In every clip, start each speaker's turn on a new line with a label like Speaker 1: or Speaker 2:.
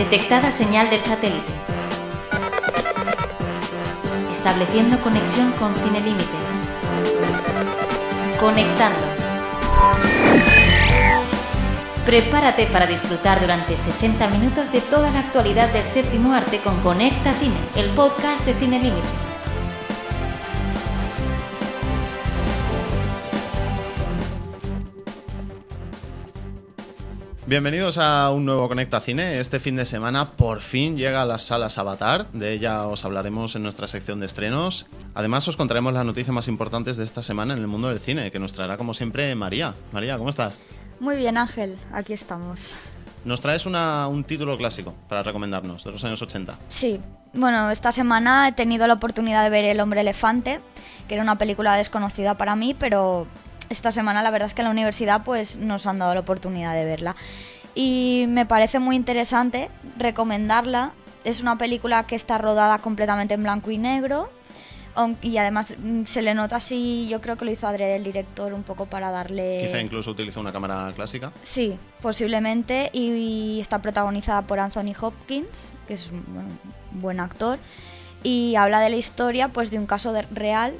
Speaker 1: Detectada señal del satélite. Estableciendo conexión con Cine Límite. Conectando. Prepárate para disfrutar durante 60 minutos de toda la actualidad del séptimo arte con Conecta Cine, el podcast de Cine Límite.
Speaker 2: Bienvenidos a un nuevo Conecta Cine. Este fin de semana por fin llega a las salas Avatar. De ella os hablaremos en nuestra sección de estrenos. Además os contaremos las noticias más importantes de esta semana en el mundo del cine, que nos traerá como siempre María. María, ¿cómo estás?
Speaker 3: Muy bien Ángel, aquí estamos.
Speaker 2: Nos traes una- un título clásico para recomendarnos, de los años 80.
Speaker 3: Sí, bueno, esta semana he tenido la oportunidad de ver El hombre elefante, que era una película desconocida para mí, pero esta semana la verdad es que en la universidad pues nos han dado la oportunidad de verla. Y me parece muy interesante recomendarla. Es una película que está rodada completamente en blanco y negro. Y además mm, se le nota así, yo creo que lo hizo adrede el director un poco para darle...
Speaker 2: Quizá incluso utiliza una cámara clásica.
Speaker 3: Sí, posiblemente. Y, y está protagonizada por Anthony Hopkins, que es un, bueno, un buen actor. Y habla de la historia pues de un caso de- real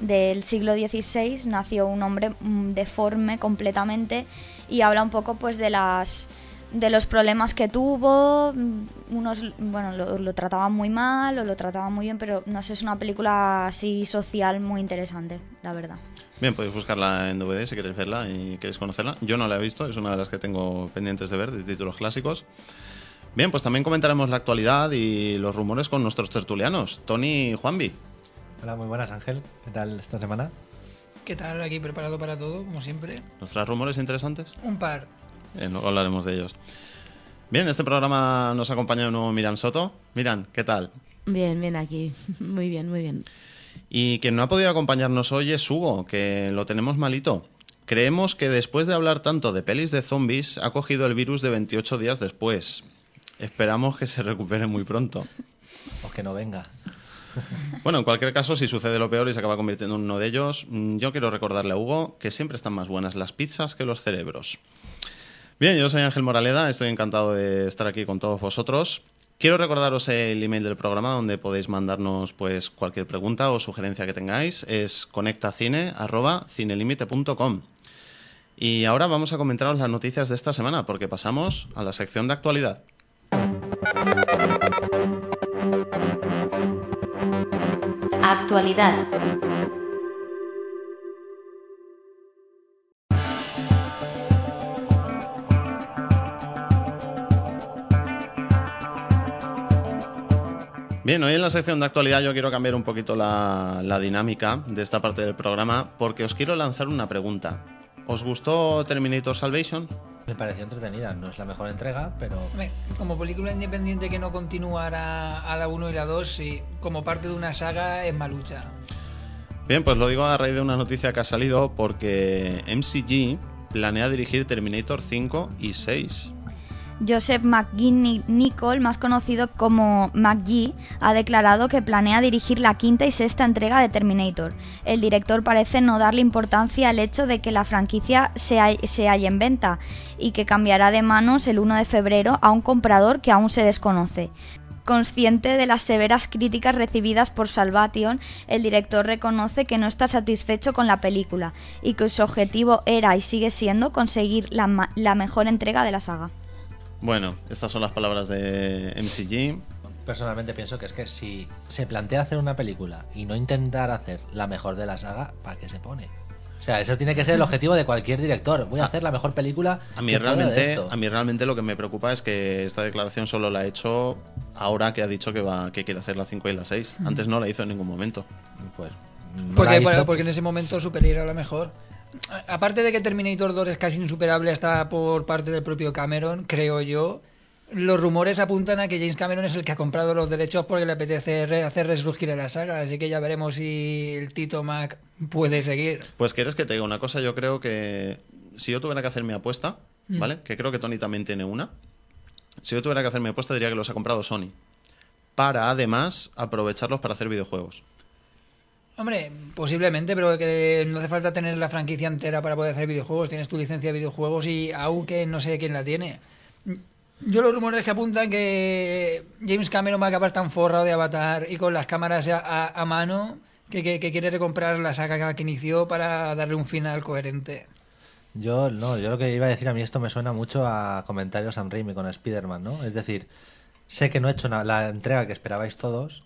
Speaker 3: del siglo XVI. Nació un hombre mm, deforme completamente y habla un poco pues de las de los problemas que tuvo, mm, unos bueno lo, trataban muy mal o lo trataban muy bien, pero no sé, es una película así social muy interesante, la verdad.
Speaker 2: Bien, podéis buscarla en DVD si queréis verla y queréis conocerla. Yo no la he visto, es una de las que tengo pendientes de ver, de títulos clásicos. Bien, pues también comentaremos la actualidad y los rumores con nuestros tertulianos, Tony y Juanvi.
Speaker 4: Hola, muy buenas Ángel. ¿Qué tal esta semana?
Speaker 5: ¿Qué tal? Aquí preparado para todo, como siempre.
Speaker 2: ¿Nos traes rumores interesantes?
Speaker 5: Un par.
Speaker 2: Eh, luego hablaremos de ellos. Bien, este programa nos acompaña de nuevo Miran Soto. Miran, ¿qué tal?
Speaker 6: Bien, bien aquí. Muy bien, muy bien.
Speaker 2: Y quien no ha podido acompañarnos hoy es Hugo, que lo tenemos malito. Creemos que después de hablar tanto de pelis de zombies, ha cogido el virus de 28 días después. Esperamos que se recupere muy pronto.
Speaker 4: O que no venga.
Speaker 2: Bueno, en cualquier caso, si sucede lo peor y se acaba convirtiendo en uno de ellos, mm, yo quiero recordarle a Hugo que siempre están más buenas las pizzas que los cerebros. Bien, yo soy Ángel Moraleda, estoy encantado de estar aquí con todos vosotros. Quiero recordaros el email del programa donde podéis mandarnos pues cualquier pregunta o sugerencia que tengáis. Es conectacine@cinelimite.com. Y ahora vamos a comentaros las noticias de esta semana porque pasamos a la sección de actualidad.
Speaker 1: Actualidad.
Speaker 2: Bien, hoy en la sección de actualidad yo quiero cambiar un poquito la, dinámica de esta parte del programa porque os quiero lanzar una pregunta. ¿Os gustó Terminator Salvation?
Speaker 4: Me pareció entretenida. No es la mejor entrega, pero
Speaker 5: Como película independiente que no continuara a la 1 y la 2, sí, como parte de una saga es malucha.
Speaker 2: Bien, pues lo digo a raíz de una noticia que ha salido porque MCG planea dirigir Terminator 5 y 6.
Speaker 3: Joseph McGee Nicol, más conocido como McGee, ha declarado que planea dirigir la quinta y sexta entrega de Terminator. El director parece no darle importancia al hecho de que la franquicia se, se halla en venta y que cambiará de manos el 1 de febrero a un comprador que aún se desconoce. Consciente de las severas críticas recibidas por Salvation, el director reconoce que no está satisfecho con la película y que su objetivo era y sigue siendo conseguir la, la mejor entrega de la saga.
Speaker 2: Bueno, estas son las palabras de MCG.
Speaker 4: personalmente pienso que es que si se plantea hacer una película y no intentar hacer la mejor de la saga, ¿para qué se pone? O sea, eso tiene que ser el objetivo de cualquier director. Voy a hacer la mejor película.
Speaker 2: A mí,
Speaker 4: que pueda de
Speaker 2: realmente,
Speaker 4: esto.
Speaker 2: a mí realmente lo que me preocupa es que esta declaración solo la ha hecho ahora que ha dicho que, va, que quiere hacer la 5 y la 6. Antes no la hizo en ningún momento.
Speaker 4: Pues. no
Speaker 5: Porque,
Speaker 4: la hizo.
Speaker 5: bueno, porque en ese momento su peli era la mejor. Aparte de que Terminator 2 es casi insuperable hasta por parte del propio Cameron, creo yo, los rumores apuntan a que James Cameron es el que ha comprado los derechos porque le apetece hacer resurgir a la saga, así que ya veremos si el Tito Mac puede seguir.
Speaker 2: Pues quieres que te diga una cosa, yo creo que si yo tuviera que hacer mi apuesta,
Speaker 5: Mm.
Speaker 2: ¿vale? Que creo que Tony también tiene una. Si yo tuviera que hacer mi apuesta, diría que los ha comprado Sony. Para además aprovecharlos para hacer videojuegos.
Speaker 5: Hombre, posiblemente, pero que no hace falta tener la franquicia entera para poder hacer videojuegos. Tienes tu licencia de videojuegos y aunque no sé quién la tiene. Yo los rumores que apuntan que James Cameron va a acabar tan forrado de Avatar y con las cámaras a, a- a mano que, que- que quiere recomprar la saga que inició para darle un final coherente.
Speaker 4: Yo no, yo lo que iba a decir a mí esto me suena mucho a comentarios Sam Raimi con Spider-Man, ¿no? Es decir, sé que no he hecho la entrega que esperabais todos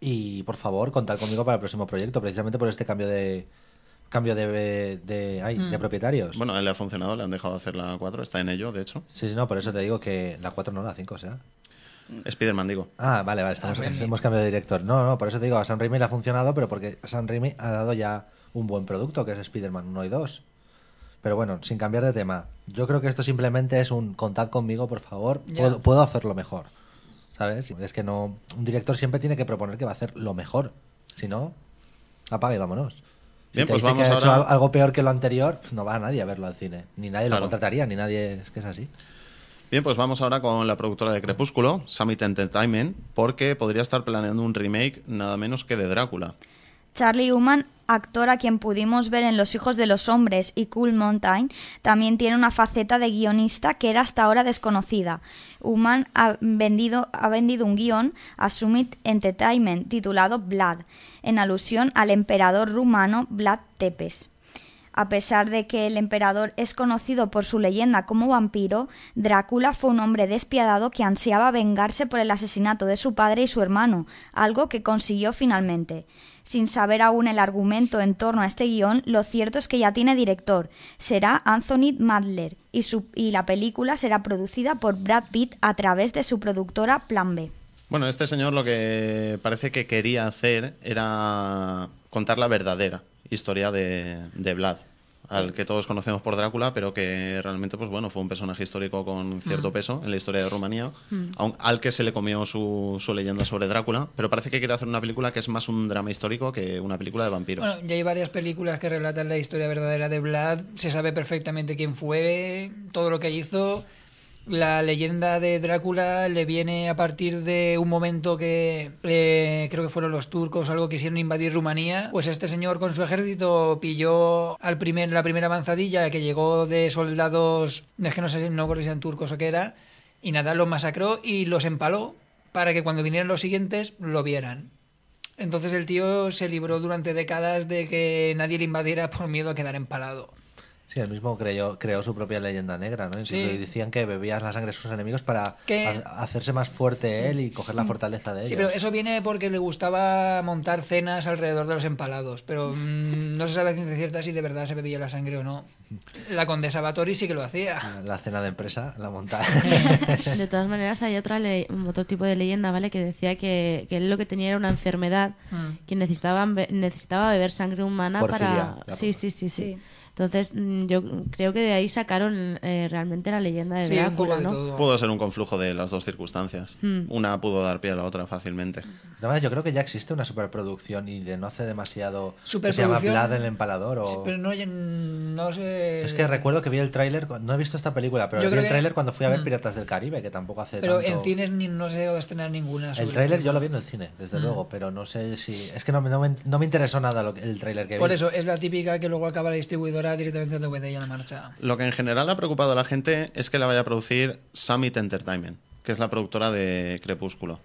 Speaker 4: y por favor contad conmigo para el próximo proyecto, precisamente por este cambio de cambio de de, ay, de propietarios.
Speaker 2: Bueno, a él le ha funcionado, le han dejado hacer la 4, está en ello, de hecho.
Speaker 4: Sí, sí, no, por eso te digo que la 4 no, la 5 será.
Speaker 2: Spider-Man, digo.
Speaker 4: Ah, vale, vale, estamos, hemos cambiado de director. No, no, por eso te digo, a Sam Raimi le ha funcionado, pero porque Sam Raimi ha dado ya un buen producto, que es Spider-Man 1 y 2. Pero bueno, sin cambiar de tema, yo creo que esto simplemente es un contad conmigo, por favor, puedo hacerlo mejor. ¿Sabes? Es que no. Un director siempre tiene que proponer que va a hacer lo mejor. Si no, apaga y vámonos. Si
Speaker 2: Bien,
Speaker 4: te
Speaker 2: pues
Speaker 4: dice
Speaker 2: vamos
Speaker 4: que ha hecho algo peor que lo anterior, no va a nadie a verlo al cine. Ni nadie
Speaker 2: Claro.
Speaker 4: lo contrataría, ni nadie. Es que es así.
Speaker 2: Bien, pues vamos ahora con la productora de Crepúsculo, Summit Entertainment, porque podría estar planeando un remake nada menos que de Drácula.
Speaker 3: Charlie Human, actor a quien pudimos ver en Los hijos de los hombres y Cool Mountain, también tiene una faceta de guionista que era hasta ahora desconocida. Human ha vendido, ha vendido un guion a Summit Entertainment titulado Vlad, en alusión al emperador rumano Vlad Tepes. A pesar de que el emperador es conocido por su leyenda como vampiro, Drácula fue un hombre despiadado que ansiaba vengarse por el asesinato de su padre y su hermano, algo que consiguió finalmente. Sin saber aún el argumento en torno a este guion, lo cierto es que ya tiene director. Será Anthony Madler y, su- y la película será producida por Brad Pitt a través de su productora Plan B.
Speaker 2: Bueno, este señor lo que parece que quería hacer era contar la verdadera historia de, de Vlad, al que todos conocemos por Drácula, pero que realmente, pues bueno, fue un personaje histórico con cierto peso en la historia de Rumanía, aun- al que se le comió su, su leyenda sobre Drácula, pero parece que quiere hacer una película que es más un drama histórico que una película de vampiros.
Speaker 5: Bueno, ya hay varias películas que relatan la historia verdadera de Vlad. Se sabe perfectamente quién fue, todo lo que hizo. La leyenda de Drácula le viene a partir de un momento que eh, creo que fueron los turcos o algo quisieron invadir Rumanía. Pues este señor con su ejército pilló al primer, la primera avanzadilla que llegó de soldados, es que no sé si no si eran turcos o qué era, y nada, los masacró y los empaló para que cuando vinieran los siguientes lo vieran. Entonces el tío se libró durante décadas de que nadie le invadiera por miedo a quedar empalado.
Speaker 4: Sí, él mismo creó, creó su propia leyenda negra, ¿no? Incluso
Speaker 5: Sí.
Speaker 4: decían que bebías la sangre de sus enemigos para
Speaker 5: Que-
Speaker 4: hacerse más fuerte él y coger la fortaleza de ellos.
Speaker 5: Sí, pero eso viene porque le gustaba montar cenas alrededor de los empalados. Pero mm, no se sabe a ciencia cierta si de verdad se bebía la sangre o no. La condesa Batori sí que lo hacía.
Speaker 4: La cena de empresa, la monta.
Speaker 6: De todas maneras, hay otra le- otro tipo de leyenda, ¿vale? Que decía que, que él lo que tenía era una enfermedad
Speaker 5: Mm.
Speaker 6: que necesitaba, necesitaba beber sangre humana
Speaker 4: Porfiria,
Speaker 6: para... sí, sí, sí, Sí. Entonces, mm, yo creo que de ahí sacaron eh, realmente la leyenda de
Speaker 5: Sí,
Speaker 6: Drácula, ¿no?
Speaker 2: Pudo ser un conflujo de las dos circunstancias.
Speaker 6: Hmm.
Speaker 2: Una pudo dar pie a la otra fácilmente.
Speaker 4: De todas maneras, yo creo que ya existe una superproducción y de no hace demasiado. que se llama
Speaker 5: Superproducción.
Speaker 4: Vlad el empalador. O...
Speaker 5: Sí, pero no, no sé.
Speaker 4: Es que recuerdo que vi el tráiler, no he visto esta película, pero
Speaker 5: Yo
Speaker 4: vi
Speaker 5: creo
Speaker 4: el
Speaker 5: que-
Speaker 4: tráiler cuando fui a ver
Speaker 5: Mm.
Speaker 4: Piratas del Caribe, que tampoco hace
Speaker 5: Pero
Speaker 4: tanto...
Speaker 5: en cines ni, no sé de estrenar ninguna.
Speaker 4: El tráiler yo lo vi en el cine, desde
Speaker 5: Mm.
Speaker 4: luego, pero no sé si... Es que no, me- no, me, no me interesó nada lo que- el tráiler que
Speaker 5: Por
Speaker 4: vi.
Speaker 5: eso, es la típica que luego acaba la distribuidora directamente en DVD y a la marcha.
Speaker 2: Lo que en general ha preocupado a la gente es que la vaya a producir Summit Entertainment, que es la productora de Crepúsculo.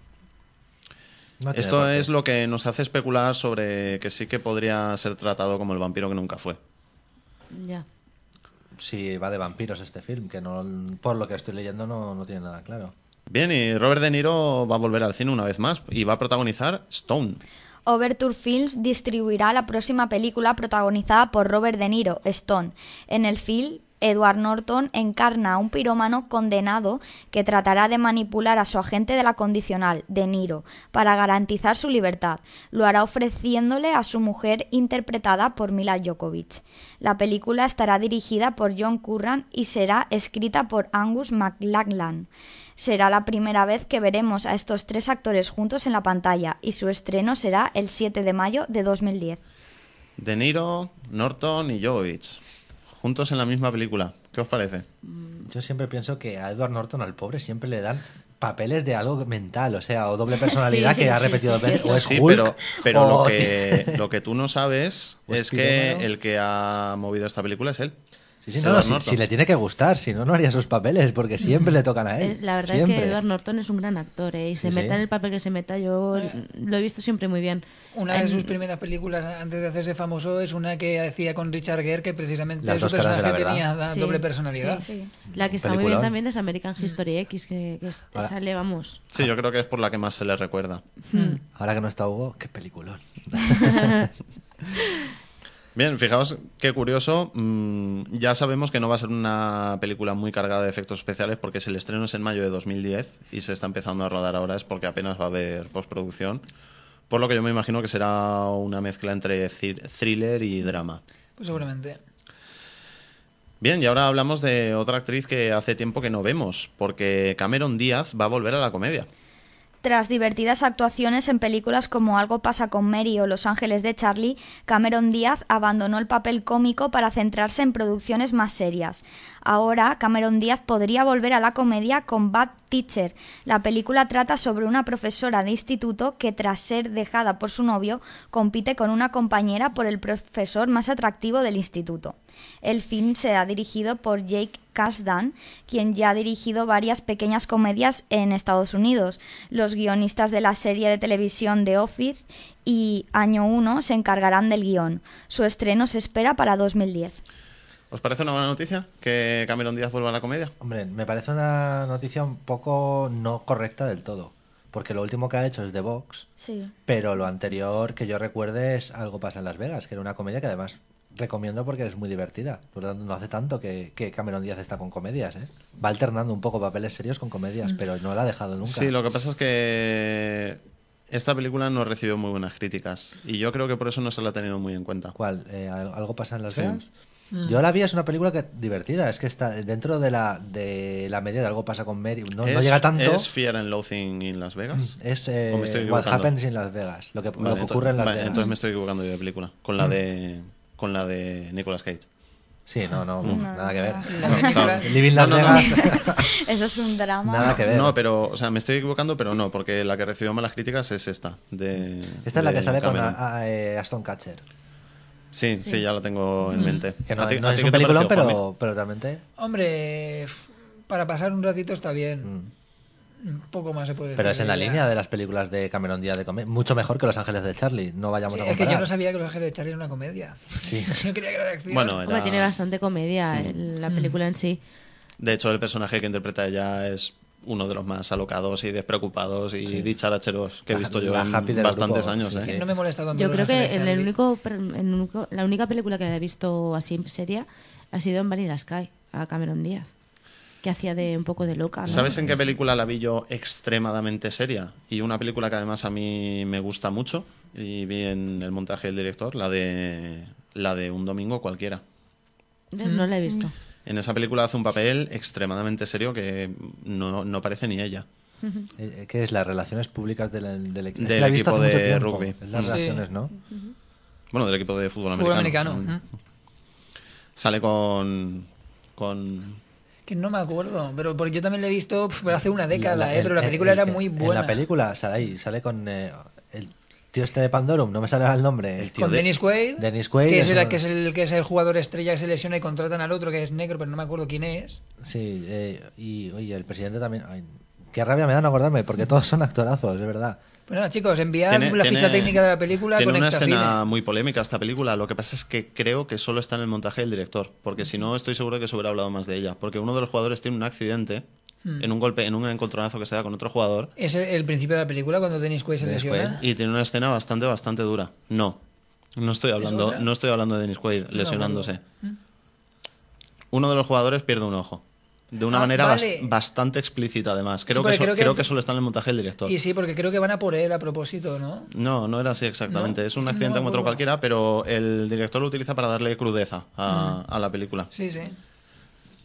Speaker 4: No
Speaker 2: Esto es lo que nos hace especular sobre que sí que podría ser tratado como el vampiro que nunca fue.
Speaker 6: Ya.
Speaker 4: Si va de vampiros este film, que no por lo que estoy leyendo no, no tiene nada claro.
Speaker 2: Bien, y Robert De Niro va a volver al cine una vez más y va a protagonizar Stone.
Speaker 3: Overture Films distribuirá la próxima película protagonizada por Robert De Niro, Stone. En el film Edward Norton encarna a un pirómano condenado que tratará de manipular a su agente de la condicional, De Niro, para garantizar su libertad. Lo hará ofreciéndole a su mujer interpretada por Mila Djokovic. La película estará dirigida por John Curran y será escrita por Angus McLachlan. Será la primera vez que veremos a estos tres actores juntos en la pantalla y su estreno será el 7 de mayo de 2010.
Speaker 2: De Niro, Norton y Jovic. Juntos en la misma película. ¿Qué os parece?
Speaker 4: Yo siempre pienso que a Edward Norton, al pobre, siempre le dan papeles de algo mental, o sea, o doble personalidad
Speaker 6: Sí,
Speaker 4: que ha repetido
Speaker 6: sí,
Speaker 4: veces, o es
Speaker 2: Sí,
Speaker 4: Hulk,
Speaker 2: pero, pero lo, que, lo que tú no sabes es que el que ha movido esta película es él.
Speaker 4: Sí, sí, no, si, si le tiene que gustar, si no, no haría esos papeles, porque siempre le tocan a
Speaker 6: Eh,
Speaker 4: él.
Speaker 6: La verdad es
Speaker 4: siempre.
Speaker 6: que Edward Norton es un gran actor ¿eh? y se
Speaker 4: Sí,
Speaker 6: meta
Speaker 4: sí.
Speaker 6: en el papel que se meta, yo lo he visto siempre muy bien.
Speaker 5: Una de
Speaker 6: En-
Speaker 5: sus primeras películas antes de hacerse famoso es una que hacía con Richard Gere, que precisamente
Speaker 4: Las
Speaker 5: su
Speaker 4: de
Speaker 5: personaje tenía doble personalidad.
Speaker 3: Sí.
Speaker 6: La que está muy bien
Speaker 4: Peliculón.
Speaker 6: también es American History X, que, que es- sale, vamos.
Speaker 2: Sí, yo creo que es por la que más se le recuerda.
Speaker 4: Ahora que no está Hugo, qué peliculón.
Speaker 2: Bien, fijaos qué curioso. mm, ya sabemos que no va a ser una película muy cargada de efectos especiales porque si el estreno es en mayo de 2010 y se está empezando a rodar ahora es porque apenas va a haber postproducción. Por lo que yo me imagino que será una mezcla entre thri- thriller y drama.
Speaker 5: Pues seguramente.
Speaker 2: Bien, y ahora hablamos de otra actriz que hace tiempo que no vemos, porque Cameron Díaz va a volver a la comedia.
Speaker 3: Tras divertidas actuaciones en películas como Algo pasa con Mary o Los Ángeles de Charlie, Cameron Díaz abandonó el papel cómico para centrarse en producciones más serias. Ahora, Cameron Díaz podría volver a la comedia con Bad Teacher. La película trata sobre una profesora de instituto que, tras ser dejada por su novio, compite con una compañera por el profesor más atractivo del instituto. El film será dirigido por Jake Kasdan, quien ya ha dirigido varias pequeñas comedias en Estados Unidos. Los guionistas de la serie de televisión The Office y Año 1 se encargarán del guion. Su estreno se espera para 2010.
Speaker 2: ¿Os parece una buena noticia que Cameron Díaz vuelva a la comedia?
Speaker 4: Hombre, me parece una noticia un poco no correcta del todo. Porque lo último que ha hecho es The Box,
Speaker 3: Sí.
Speaker 4: pero lo anterior que yo recuerde es Algo pasa en Las Vegas, que era una comedia que además recomiendo porque es muy divertida. Por lo tanto, no hace tanto que, que Cameron Díaz está con comedias, ¿eh? Va alternando un poco papeles serios con comedias, pero no la ha dejado nunca.
Speaker 2: Sí, lo que pasa es que esta película no recibió muy buenas críticas y yo creo que por eso no se la ha tenido muy en cuenta.
Speaker 4: ¿Cuál? Eh, ¿al- ¿Algo pasa en Las
Speaker 2: Sí.
Speaker 4: Vegas? Yo la vi, es una película que divertida, es que está dentro de la, de la media de Algo pasa con Mary. No, no
Speaker 2: ¿Es-
Speaker 4: llega tanto.
Speaker 2: ¿Es Fear and Loathing in Las Vegas?
Speaker 4: Es eh,
Speaker 2: ¿O me estoy
Speaker 4: What? Happens in Las Vegas, lo que, lo que ocurre en Las
Speaker 2: vale,
Speaker 4: Vegas.
Speaker 2: entonces me estoy equivocando yo de película. Con la de, con la de Nicolas Cage.
Speaker 4: Sí, no, no, nada que ver. Living Las
Speaker 2: No, no, no.
Speaker 4: Vegas,
Speaker 3: Eso es un drama.
Speaker 4: nada que ver.
Speaker 2: No, pero, o sea, me estoy equivocando, pero no, porque la que recibió malas críticas es esta. De,
Speaker 4: Esta es la que sale con a- a- eh, Aston Catcher.
Speaker 2: Sí, sí, ya la tengo en mente.
Speaker 4: Que no,
Speaker 2: ¿A ti-
Speaker 4: no
Speaker 2: a
Speaker 4: es un peliculón, pero, pero realmente.
Speaker 5: Hombre, para pasar un ratito está bien.
Speaker 4: mm.
Speaker 5: Un poco más se puede
Speaker 4: Pero es en la línea de las películas de Cameron Díaz de comedia. Mucho mejor que Los Ángeles de Charlie. No vayamos
Speaker 5: Sí,
Speaker 4: a
Speaker 5: es que
Speaker 4: comparar.
Speaker 5: yo no sabía que Los Ángeles de Charlie era una comedia.
Speaker 4: Sí.
Speaker 5: yo creía que era de acción.
Speaker 2: Bueno,
Speaker 6: Hombre,
Speaker 2: era-
Speaker 6: tiene bastante comedia el- la película en sí.
Speaker 2: De hecho, el personaje que interpreta ella es uno de los más alocados y despreocupados y dicharacheros que he
Speaker 4: La-
Speaker 2: visto yo
Speaker 4: la
Speaker 2: en bastantes
Speaker 4: grupo,
Speaker 2: años.
Speaker 4: sí,
Speaker 2: ¿eh?
Speaker 5: no me en ver
Speaker 6: Yo creo que
Speaker 5: Ángeles de
Speaker 6: el
Speaker 5: Charlie.
Speaker 6: único, el único- la única película que he visto así seria ha sido en Vanilla Sky, a Cameron Díaz, que hacía de un poco de loca. ¿no?
Speaker 2: ¿Sabes en qué película la vi yo extremadamente seria? Y una película que además a mí me gusta mucho y vi en el montaje del director, la de la de Un domingo cualquiera.
Speaker 6: No la he visto.
Speaker 2: En esa película hace un papel extremadamente serio que no, no parece ni ella.
Speaker 4: Eh, ¿Qué es? Las relaciones públicas del, del equipo.
Speaker 2: Del de rugby.
Speaker 4: Es las
Speaker 5: Sí.
Speaker 4: relaciones, ¿no?
Speaker 2: Bueno, del equipo de fútbol,
Speaker 5: Fútbol
Speaker 2: americano.
Speaker 5: americano.
Speaker 2: Mm. Sale con. con.
Speaker 5: Que no me acuerdo, pero porque yo también la he visto hace una década,
Speaker 4: La-
Speaker 5: ¿eh?
Speaker 4: en-
Speaker 5: pero la
Speaker 4: en-
Speaker 5: película era
Speaker 4: en-
Speaker 5: muy
Speaker 4: En
Speaker 5: buena.
Speaker 4: la película sale ahí, sale con eh, el tío este de Pandorum, no me sale el nombre.
Speaker 2: El tío
Speaker 5: Con
Speaker 2: de-
Speaker 5: Dennis Quaid,
Speaker 4: Dennis Quaid
Speaker 5: que, es
Speaker 4: es
Speaker 5: el, que, es el, que es el jugador estrella que se lesiona y contratan al otro que es negro, pero no me acuerdo quién es.
Speaker 4: Sí, eh, y oye, el presidente también. ay, qué rabia me da no acordarme, porque todos son actorazos, es verdad.
Speaker 5: Pues nada, chicos, enviad
Speaker 2: Tiene-
Speaker 5: la
Speaker 2: tiene-
Speaker 5: ficha técnica de la película
Speaker 2: Tiene
Speaker 5: con
Speaker 2: una escena muy polémica esta película. Lo que pasa es que creo que solo está en el montaje del director. Porque si no, estoy seguro de que se hubiera hablado más de ella. Porque uno de los jugadores tiene un accidente
Speaker 5: Hmm.
Speaker 2: en un golpe, en un encontronazo que se da con otro jugador.
Speaker 5: Es el, principio de la película cuando Dennis Quaid se lesiona.
Speaker 2: Y tiene una escena bastante, bastante dura. No. No estoy hablando, no estoy hablando de Dennis Quaid lesionándose. uno de los jugadores pierde un ojo. De una
Speaker 5: Ah,
Speaker 2: manera
Speaker 5: vale.
Speaker 2: bas- bastante explícita, además. Creo,
Speaker 5: Sí,
Speaker 2: que, eso,
Speaker 5: creo
Speaker 2: creo,
Speaker 5: que-
Speaker 2: que eso está en el montaje del director.
Speaker 5: Y sí, porque creo que van a por él a propósito, ¿no?
Speaker 2: No, no era así exactamente.
Speaker 5: No,
Speaker 2: es un
Speaker 5: no
Speaker 2: accidente
Speaker 5: me
Speaker 2: como otro cualquiera, pero el director lo utiliza para darle crudeza a,
Speaker 5: Mm.
Speaker 2: a la película.
Speaker 5: Sí, sí.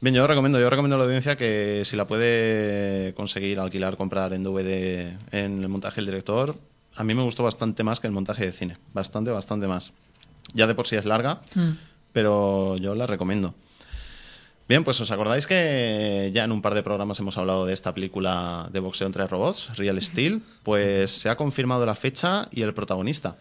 Speaker 2: Bien, yo recomiendo, yo recomiendo a la audiencia que si la puede conseguir, alquilar, comprar en DVD en el montaje del director, a mí me gustó bastante más que el montaje de cine. Bastante, bastante más. Ya de por sí es larga,
Speaker 5: Mm.
Speaker 2: pero yo la recomiendo. Bien, pues os acordáis que ya en un par de programas hemos hablado de esta película de boxeo entre robots, Real Steel, pues se ha confirmado la fecha y el protagonista.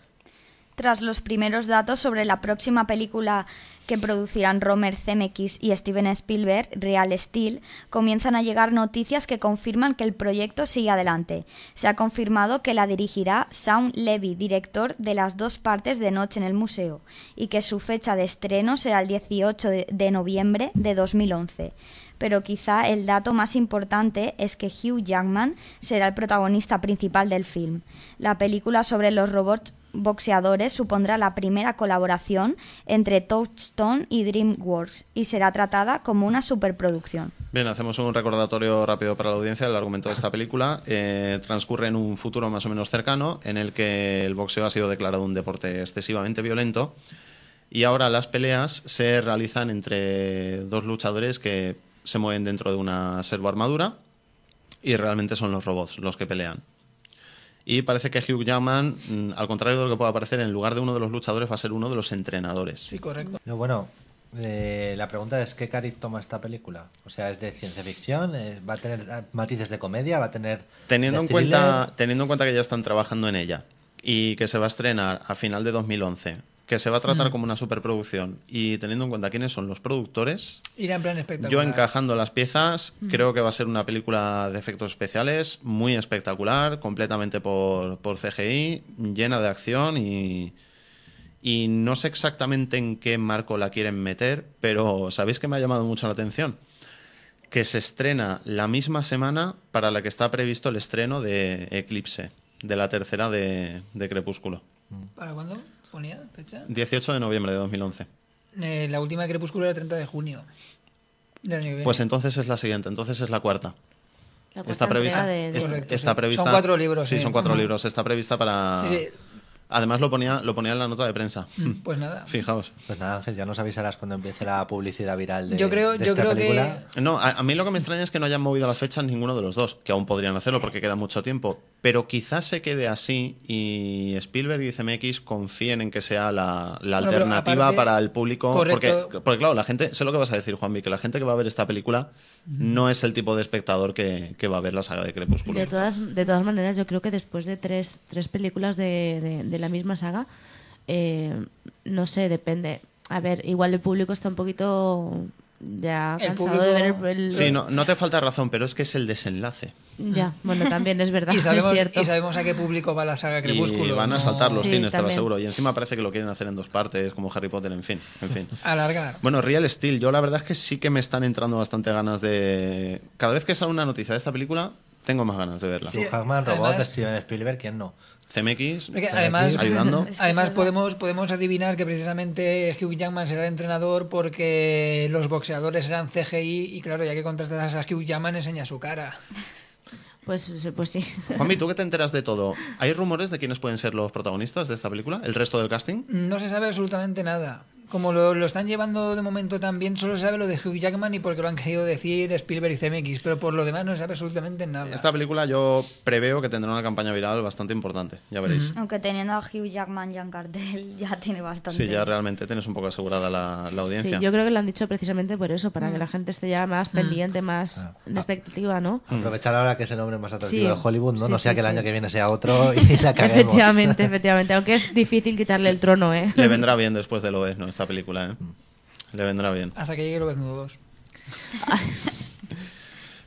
Speaker 3: Tras los primeros datos sobre la próxima película que producirán Romer Zemeckis y Steven Spielberg, Real Steel, comienzan a llegar noticias que confirman que el proyecto sigue adelante. Se ha confirmado que la dirigirá Shaun Levy, director de las dos partes de Noche en el Museo, y que su fecha de estreno será el 18 de, de noviembre de 2011 pero quizá el dato más importante es que Hugh Jackman será el protagonista principal del film. La película sobre los robots boxeadores supondrá la primera colaboración entre Touchstone y DreamWorks y será tratada como una superproducción.
Speaker 2: Bien, hacemos un recordatorio rápido para la audiencia. El argumento de esta película eh, transcurre en un futuro más o menos cercano en el que el boxeo ha sido declarado un deporte excesivamente violento y ahora las peleas se realizan entre dos luchadores que se mueven dentro de una servoarmadura y realmente son los robots los que pelean. Y parece que Hugh Jackman, mm, al contrario de lo que pueda parecer, en lugar de uno de los luchadores va a ser uno de los entrenadores.
Speaker 5: Sí, correcto.
Speaker 4: No, bueno, eh, la pregunta es ¿qué cariz toma esta película? O sea, ¿es de ciencia ficción? Eh, ¿Va a tener ah, matices de comedia? ¿Va a tener
Speaker 2: Teniendo en, cuenta, teniendo en cuenta que ya están trabajando en ella y que se va a estrenar a final de 2011, que se va a tratar
Speaker 5: Mm.
Speaker 2: como una superproducción y teniendo en cuenta quiénes son los productores,
Speaker 5: Irá en plan espectacular.
Speaker 2: yo encajando las piezas, creo que va a ser una película de efectos especiales muy espectacular, completamente por, por CGI, llena de acción y, y no sé exactamente en qué marco la quieren meter, pero ¿sabéis que me ha llamado mucho la atención? Que se estrena la misma semana para la que está previsto el estreno de Eclipse, de la tercera de, de Crepúsculo.
Speaker 5: ¿Para cuándo ponía fecha?
Speaker 2: 18 de noviembre de 2011.
Speaker 5: Eh, la última de Crepúsculo era el 30 de junio. Del año que viene.
Speaker 2: Pues entonces es la siguiente, entonces es la cuarta.
Speaker 6: La cuarta
Speaker 2: Está prevista,
Speaker 6: de- de-
Speaker 2: es-
Speaker 5: Correcto,
Speaker 2: está
Speaker 5: sí.
Speaker 2: prevista.
Speaker 5: Son cuatro libros,
Speaker 2: Sí,
Speaker 5: sí.
Speaker 2: son cuatro
Speaker 5: Ujú.
Speaker 2: libros. Está prevista para.
Speaker 5: Sí, sí.
Speaker 2: Además lo ponía, lo ponía en la nota de prensa.
Speaker 5: Pues nada.
Speaker 2: Fijaos.
Speaker 4: Pues nada, Ángel, ya nos avisarás cuando empiece la publicidad viral de,
Speaker 5: Yo creo-
Speaker 4: de
Speaker 5: yo
Speaker 4: esta
Speaker 5: creo que-.
Speaker 2: No, a, a mí lo que me extraña es que no hayan movido las fechas ninguno de los dos, que aún podrían hacerlo porque queda mucho tiempo. Pero quizás se quede así y Spielberg y CMX confíen en que sea la, la
Speaker 5: Bueno,
Speaker 2: alternativa
Speaker 5: aparte-
Speaker 2: para el público.
Speaker 5: Correcto.
Speaker 2: Porque, porque, claro, la gente, sé lo que vas a decir, Juanvi, que la gente que va a ver esta película no es el tipo de espectador que, que va a ver la saga de Crepúsculo.
Speaker 6: De todas, de todas maneras, yo creo que después de tres, tres películas de, de- de la misma saga, eh, no sé, depende. A ver, igual el público está un poquito ya
Speaker 5: El
Speaker 6: cansado de ver
Speaker 5: público-
Speaker 6: el... el-
Speaker 2: Sí, no, no te falta razón, pero es que es el desenlace.
Speaker 6: Ya, bueno, también es verdad,
Speaker 5: Y sabemos,
Speaker 6: es cierto.
Speaker 5: y sabemos a qué público va la saga Crepúsculo.
Speaker 2: y van a
Speaker 5: ¿no?
Speaker 2: saltar los
Speaker 6: Sí,
Speaker 2: cines, te lo aseguro. Y encima parece que lo quieren hacer en dos partes, como Harry Potter, en fin. En fin.
Speaker 5: Alargar.
Speaker 2: Bueno, Real Steel, yo la verdad es que sí que me están entrando bastante ganas de... Cada vez que sale una noticia de esta película, tengo más ganas de verla.
Speaker 5: Sí,
Speaker 4: Hugh Jackman, robot, Steven Spielberg, ¿quién no?
Speaker 2: CMX,
Speaker 5: Porque además,
Speaker 2: ayudando.
Speaker 3: Es que
Speaker 5: además
Speaker 3: es
Speaker 5: podemos, podemos adivinar que precisamente Hugh Jackman será el entrenador porque los boxeadores eran CGI y claro, ya que contratas a Hugh Jackman enseña su cara.
Speaker 6: Pues, pues sí.
Speaker 2: Juanmi, ¿tú que te enteras de todo? ¿Hay rumores de quiénes pueden ser los protagonistas de esta película? ¿El resto del casting?
Speaker 5: No se sabe absolutamente nada. Como lo, lo están llevando de momento tan bien, solo se sabe lo de Hugh Jackman y porque lo han querido decir Spielberg y CMX, pero por lo demás no se sabe absolutamente nada.
Speaker 2: Esta película yo preveo que tendrá una campaña viral bastante importante, ya veréis.
Speaker 3: Aunque teniendo a Hugh Jackman ya en cartel, ya tiene bastante.
Speaker 2: Sí, ya realmente tienes un poco asegurada la, la
Speaker 6: Sí,
Speaker 2: audiencia.
Speaker 6: yo creo que lo han dicho precisamente por eso, para que la gente esté ya más pendiente, más
Speaker 4: Ah.
Speaker 6: en expectativa, ¿no?
Speaker 4: Aprovechar ahora que es el hombre más atractivo
Speaker 6: Sí.
Speaker 4: de Hollywood, ¿no?
Speaker 6: Sí,
Speaker 4: no sea
Speaker 6: sí,
Speaker 4: que el
Speaker 6: sí.
Speaker 4: año que viene sea otro y la caguemos.
Speaker 6: Efectivamente, efectivamente. Aunque es difícil quitarle el trono, ¿eh?
Speaker 2: Le vendrá bien después de lo ¿no? Esta película, ¿eh? Le vendrá bien.
Speaker 5: Hasta que llegue lo desnudo 2.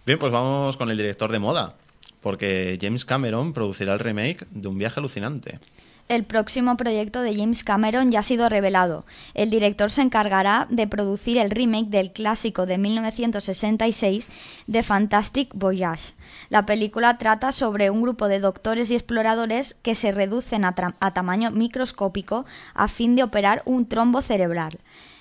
Speaker 2: Bien, pues vamos con el director de moda. Porque James Cameron producirá el remake de Un viaje alucinante.
Speaker 3: El próximo proyecto de James Cameron ya ha sido revelado. El director se encargará de producir el remake del clásico de 1966 de Fantastic Voyage. La película trata sobre un grupo de doctores y exploradores que se reducen a, a tamaño microscópico a fin de operar un trombo cerebral.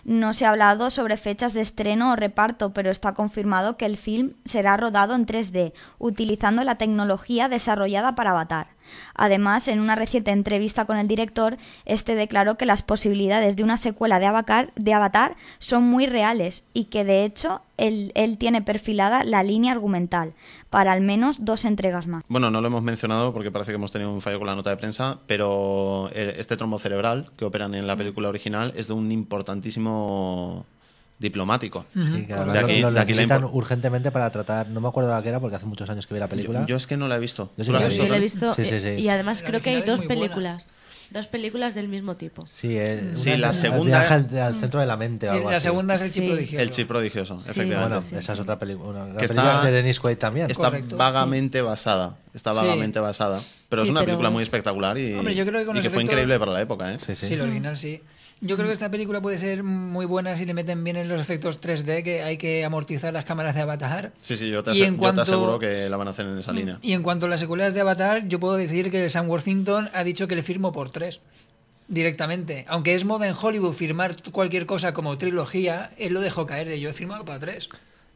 Speaker 3: No se ha hablado sobre fechas de estreno o reparto, pero está confirmado que el film será rodado en 3D, utilizando la tecnología desarrollada para Avatar. Además, en una reciente entrevista con el director, este declaró que las posibilidades de una secuela de Avatar, son muy reales y que de hecho él, él tiene perfilada la línea argumental para al menos dos entregas más.
Speaker 2: Bueno, no lo hemos mencionado porque parece que hemos tenido un fallo con la nota de prensa, pero eh, este trombo cerebral que operan en la película original es de un importantísimo diplomático.
Speaker 4: Sí, que
Speaker 2: De aquí-
Speaker 4: lo, lo
Speaker 2: de aquí la
Speaker 4: necesitan urgentemente para tratar. No me acuerdo de qué era porque hace muchos años que vi la película.
Speaker 2: Yo, yo es que no la he visto.
Speaker 4: Yo sí
Speaker 2: ¿Tú la
Speaker 4: la
Speaker 6: la he visto
Speaker 4: Sí, sí,
Speaker 6: eh,
Speaker 4: sí.
Speaker 6: y además
Speaker 5: La
Speaker 6: creo que hay dos
Speaker 5: buena.
Speaker 6: Dos películas del mismo tipo.
Speaker 4: Sí, eh,
Speaker 2: Sí,
Speaker 4: una
Speaker 2: la segunda-
Speaker 4: viaje al, al centro de la mente o
Speaker 5: Sí,
Speaker 4: algo
Speaker 5: la
Speaker 4: así.
Speaker 5: segunda es el chip
Speaker 6: Sí.
Speaker 5: prodigioso.
Speaker 2: El chip prodigioso,
Speaker 6: Sí,
Speaker 2: efectivamente.
Speaker 4: Bueno,
Speaker 6: Sí,
Speaker 4: esa es
Speaker 6: sí.
Speaker 4: otra película. Una
Speaker 2: Que
Speaker 4: película
Speaker 2: está-
Speaker 4: de Dennis Quaid también.
Speaker 2: Está
Speaker 5: Correcto,
Speaker 2: vagamente basada. Está
Speaker 5: Sí.
Speaker 2: vagamente basada. Pero es una
Speaker 6: pero
Speaker 2: película muy
Speaker 6: es-
Speaker 2: espectacular y,
Speaker 5: Hombre, yo creo que con
Speaker 2: y que fue increíble para la época. ¿eh?
Speaker 4: Sí, sí.
Speaker 5: Sí, el original sí. Yo creo que esta película puede ser muy buena si le meten bien en los efectos 3D, que hay que amortizar las cámaras de Avatar.
Speaker 2: Sí, sí, yo te,
Speaker 5: Y
Speaker 2: ase-
Speaker 5: en
Speaker 2: yo te
Speaker 5: cuanto-
Speaker 2: aseguro que la van a hacer en esa línea.
Speaker 5: Y en cuanto a las secuelas de Avatar, yo puedo decir que Sam Worthington ha dicho que le firmo por tres. Directamente. Aunque es moda en Hollywood firmar cualquier cosa como trilogía, él lo dejó caer de yo he firmado para tres.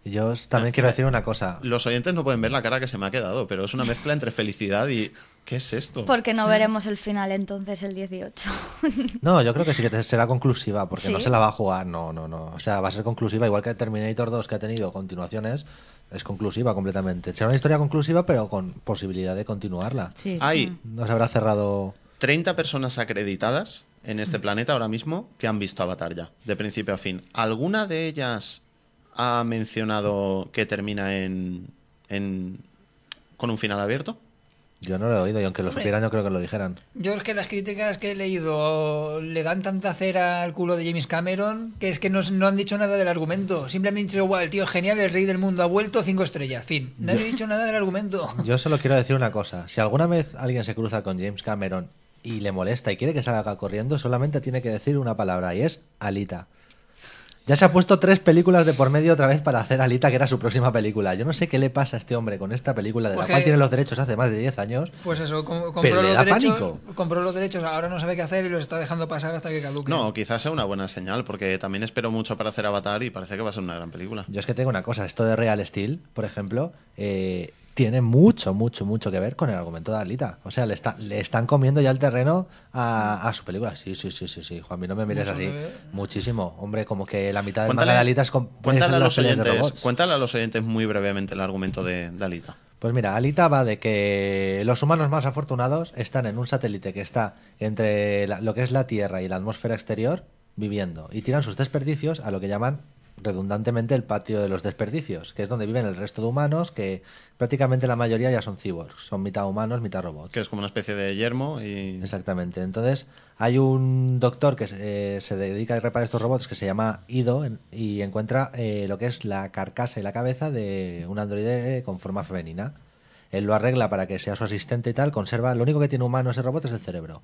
Speaker 4: Y yo también quiero decir una cosa.
Speaker 2: Los oyentes no pueden ver la cara que se me ha quedado, pero es una mezcla entre felicidad y... ¿Qué es esto?
Speaker 3: Porque no veremos el final entonces el 18.
Speaker 4: No, yo creo que sí que será conclusiva, porque no se la va a jugar. No, no, no. O sea, va a ser conclusiva, igual que Terminator 2, que ha tenido continuaciones, es conclusiva completamente. Será una historia conclusiva, pero con posibilidad de continuarla.
Speaker 6: Sí.
Speaker 2: Hay
Speaker 4: No se habrá cerrado.
Speaker 2: 30 personas acreditadas en este planeta ahora mismo que han visto Avatar ya, de principio a fin. ¿Alguna de ellas ha mencionado que termina en, en- con un final abierto?
Speaker 4: Yo no lo he oído, y aunque lo
Speaker 5: Hombre.
Speaker 4: supieran, yo creo que lo dijeran.
Speaker 5: Yo es que las críticas que he leído le dan tanta cera al culo de James Cameron que es que no, no han dicho nada del argumento. Simplemente han dicho, guau, el tío es genial, el rey del mundo ha vuelto, cinco estrellas. Fin. Nadie ha dicho nada del argumento.
Speaker 4: Yo solo quiero decir una cosa. Si alguna vez alguien se cruza con James Cameron y le molesta y quiere que salga corriendo, solamente tiene que decir una palabra y es Alita. Ya se ha puesto tres películas de por medio otra vez para hacer Alita, que era su próxima película. Yo no sé qué le pasa a este hombre con esta película, de la
Speaker 5: Pues que-
Speaker 4: cual tiene los derechos hace más de 10 años.
Speaker 5: Pues eso, com- compró
Speaker 4: Pero le
Speaker 5: los
Speaker 4: da
Speaker 5: derechos,
Speaker 4: pánico.
Speaker 5: compró los derechos, ahora no sabe qué hacer y los está dejando pasar hasta que caduque.
Speaker 2: No, quizás sea una buena señal, porque también espero mucho para hacer Avatar y parece que va a ser una gran película.
Speaker 4: Yo es que tengo una cosa, esto de Real Steel, por ejemplo, eh, tiene mucho, mucho, mucho que ver con el argumento de Alita. O sea, le, está- le están comiendo ya el terreno a, a su película. Sí, sí, sí, sí, sí, Juanmi, no me mires
Speaker 5: Mucho
Speaker 4: así. Muchísimo. Hombre, como que la mitad del
Speaker 2: Cuéntale-
Speaker 4: manga de Alita es con
Speaker 2: Cuéntale a, los oyentes, cuéntale a los oyentes muy brevemente el argumento de, de Alita.
Speaker 4: Pues mira, Alita va de que los humanos más afortunados están en un satélite que está entre la- lo que es la Tierra y la atmósfera exterior viviendo y tiran sus desperdicios a lo que llaman redundantemente el patio de los desperdicios, que es donde viven el resto de humanos, que prácticamente la mayoría ya son cyborgs, son mitad humanos, mitad robots.
Speaker 2: Que es como una especie de yermo y...
Speaker 4: Exactamente. Entonces, hay un doctor que se, eh, se dedica a reparar estos robots que se llama Ido y encuentra eh, lo que es la carcasa y la cabeza de un androide con forma femenina. Él lo arregla para que sea su asistente y tal, conserva, lo único que tiene humano ese robot es el cerebro.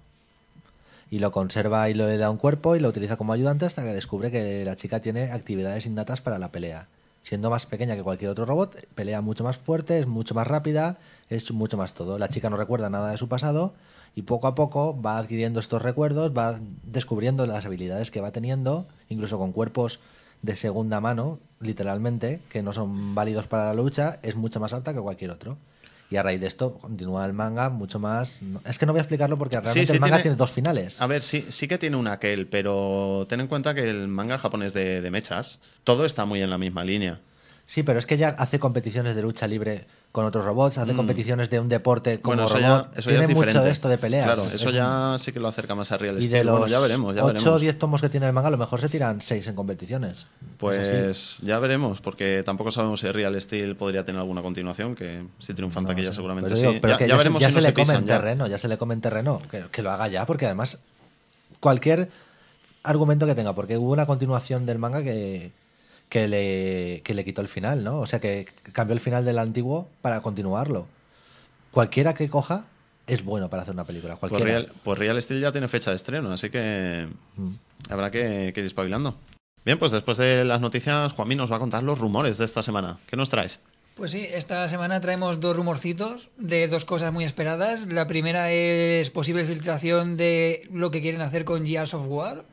Speaker 4: Y lo conserva y le da un cuerpo y lo utiliza como ayudante hasta que descubre que la chica tiene actividades innatas para la pelea. Siendo más pequeña que cualquier otro robot, pelea mucho más fuerte, es mucho más rápida, es mucho más todo. La chica no recuerda nada de su pasado y poco a poco va adquiriendo estos recuerdos, va descubriendo las habilidades que va teniendo, incluso con cuerpos de segunda mano, literalmente, que no son válidos para la lucha, es mucho más alta que cualquier otro. Y a raíz de esto continúa el manga mucho más... Es que no voy a explicarlo porque realmente
Speaker 2: sí,
Speaker 4: el manga
Speaker 2: tiene-
Speaker 4: tiene... dos finales.
Speaker 2: A ver, sí, sí que tiene un aquel, pero ten en cuenta que el manga japonés de, de mechas, todo está muy en la misma línea.
Speaker 4: Sí, pero es que ya hace competiciones de lucha libre con otros robots, hace competiciones de un deporte como
Speaker 2: Mm. bueno, eso
Speaker 4: robot.
Speaker 2: ya, eso
Speaker 4: tiene
Speaker 2: ya es
Speaker 4: mucho
Speaker 2: diferente.
Speaker 4: de esto de peleas.
Speaker 2: Claro, eso
Speaker 4: Es-
Speaker 2: ya sí que lo acerca más a Real
Speaker 4: Y
Speaker 2: Steel.
Speaker 4: de los
Speaker 2: Bueno, ya veremos, ya
Speaker 4: 8 o
Speaker 2: veremos.
Speaker 4: 10 tomos que tiene el manga, a lo mejor se tiran 6 en competiciones.
Speaker 2: Pues ya veremos, porque tampoco sabemos si Real Steel podría tener alguna continuación, que si triunfan
Speaker 4: No
Speaker 2: taquilla
Speaker 4: sé.
Speaker 2: seguramente
Speaker 4: Pero digo,
Speaker 2: sí.
Speaker 4: pero
Speaker 2: ya,
Speaker 4: que
Speaker 2: ya
Speaker 4: ya, se-
Speaker 2: veremos si
Speaker 4: se
Speaker 2: no
Speaker 4: le
Speaker 2: se
Speaker 4: come
Speaker 2: pisan
Speaker 4: en terreno, ya se le come en terreno. Que, que lo haga ya, porque además cualquier argumento que tenga, porque hubo una continuación del manga que, que, le, que le quitó el final, ¿no? O sea, que cambió el final del antiguo para continuarlo. Cualquiera que coja es bueno para hacer una película.
Speaker 2: Pues
Speaker 4: Cualquiera.
Speaker 2: Real, pues Real Steel ya tiene fecha de estreno, así que
Speaker 4: Mm.
Speaker 2: habrá que, que ir espabilando. Bien, pues después de las noticias, Juanmi nos va a contar los rumores de esta semana. ¿Qué nos traes?
Speaker 5: Pues sí, esta semana traemos dos rumorcitos de dos cosas muy esperadas. La primera es posible filtración de lo que quieren hacer con Gears of War.